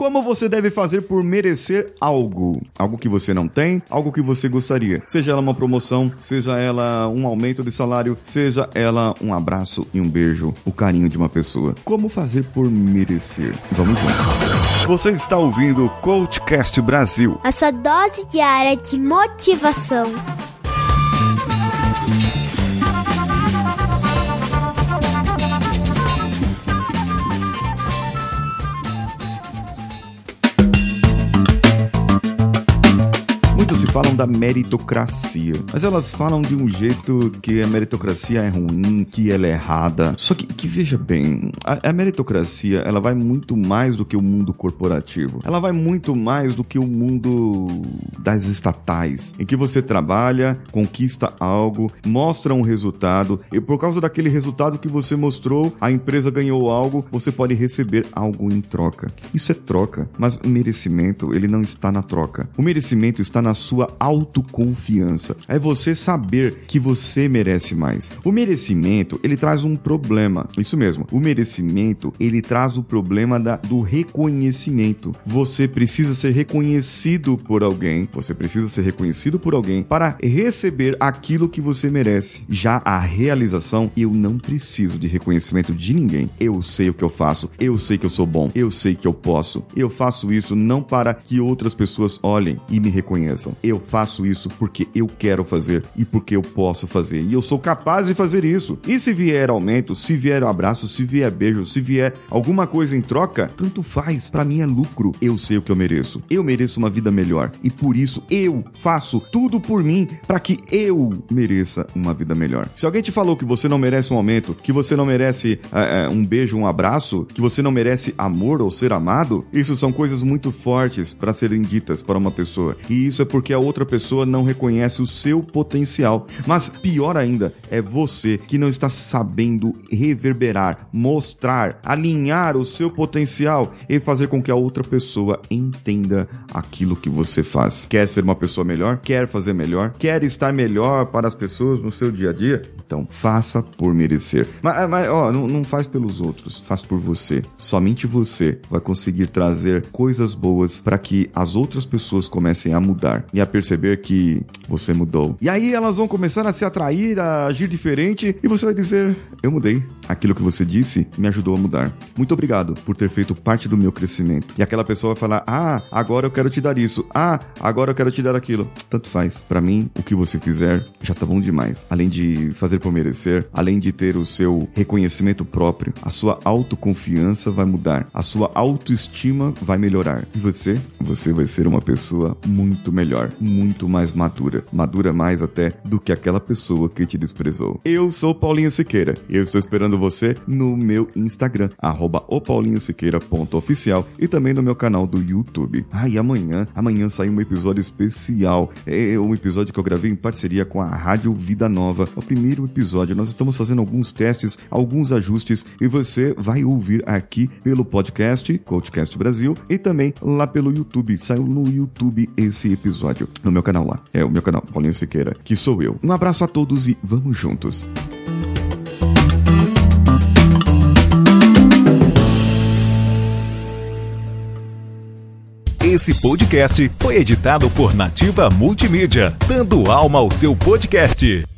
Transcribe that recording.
Como você deve fazer por merecer algo? Algo que você não tem, algo que você gostaria. Seja ela uma promoção, seja ela um aumento de salário, seja ela um abraço e um beijo, o carinho de uma pessoa. Como fazer por merecer? Vamos juntos. Você está ouvindo o Coachcast Brasil. A sua dose diária de motivação. Muitos se falam da meritocracia, mas elas falam de um jeito que a meritocracia é ruim, que ela é errada. Só que, que veja bem, a, a meritocracia ela vai muito mais do que o mundo corporativo. Ela vai muito mais do que o mundo das estatais, em que você trabalha, conquista algo, mostra um resultado e por causa daquele resultado que você mostrou, a empresa ganhou algo, você pode receber algo em troca. Isso é troca, mas o merecimento ele não está na troca. O merecimento está na sua autoconfiança. É você saber que você merece mais. O merecimento, ele traz um problema. Isso mesmo. O merecimento, ele traz o problema da, do reconhecimento. Você precisa ser reconhecido por alguém. Você precisa ser reconhecido por alguém para receber aquilo que você merece. Já a realização, eu não preciso de reconhecimento de ninguém. Eu sei o que eu faço. Eu sei que eu sou bom. Eu sei que eu posso. Eu faço isso não para que outras pessoas olhem e me reconheçam. Eu faço isso porque eu quero fazer e porque eu posso fazer. E eu sou capaz de fazer isso. E se vier aumento, se vier abraço, se vier beijo, se vier alguma coisa em troca, tanto faz. Para mim é lucro. Eu sei o que eu mereço. Eu mereço uma vida melhor. E por isso eu faço tudo por mim para que eu mereça uma vida melhor. Se alguém te falou que você não merece um aumento, que você não merece é, um beijo, um abraço, que você não merece amor ou ser amado, isso são coisas muito fortes para serem ditas para uma pessoa. E isso é porque a outra pessoa não reconhece o seu potencial. Mas pior ainda, é você que não está sabendo reverberar, mostrar, alinhar o seu potencial e fazer com que a outra pessoa entenda aquilo que você faz. Quer ser uma pessoa melhor? Quer fazer melhor? Quer estar melhor para as pessoas no seu dia a dia? Então faça por merecer. Mas, mas ó, não, não faz pelos outros, faz por você. Somente você vai conseguir trazer coisas boas para que as outras pessoas comecem a mudar e a perceber que você mudou. E aí elas vão começar a se atrair, a agir diferente e você vai dizer: Eu mudei. Aquilo que você disse me ajudou a mudar. Muito obrigado por ter feito parte do meu crescimento. E aquela pessoa vai falar: Ah, agora eu quero te dar isso. Ah, agora eu quero te dar aquilo. Tanto faz. Para mim, o que você fizer já tá bom demais. Além de fazer por merecer, além de ter o seu reconhecimento próprio, a sua autoconfiança vai mudar, a sua autoestima vai melhorar. E você, você vai ser uma pessoa muito melhor, muito mais madura, madura mais até do que aquela pessoa que te desprezou. Eu sou Paulinho Siqueira. Eu estou esperando você no meu Instagram, opaulinhosiqueira.oficial e também no meu canal do YouTube. Ah, e amanhã, amanhã sai um episódio especial. É um episódio que eu gravei em parceria com a Rádio Vida Nova. O primeiro episódio, nós estamos fazendo alguns testes, alguns ajustes e você vai ouvir aqui pelo podcast, Coachcast Brasil, e também lá pelo YouTube. Saiu no YouTube esse episódio, no meu canal lá. É o meu canal, Paulinho Siqueira, que sou eu. Um abraço a todos e vamos juntos. Esse podcast foi editado por Nativa Multimídia, dando alma ao seu podcast.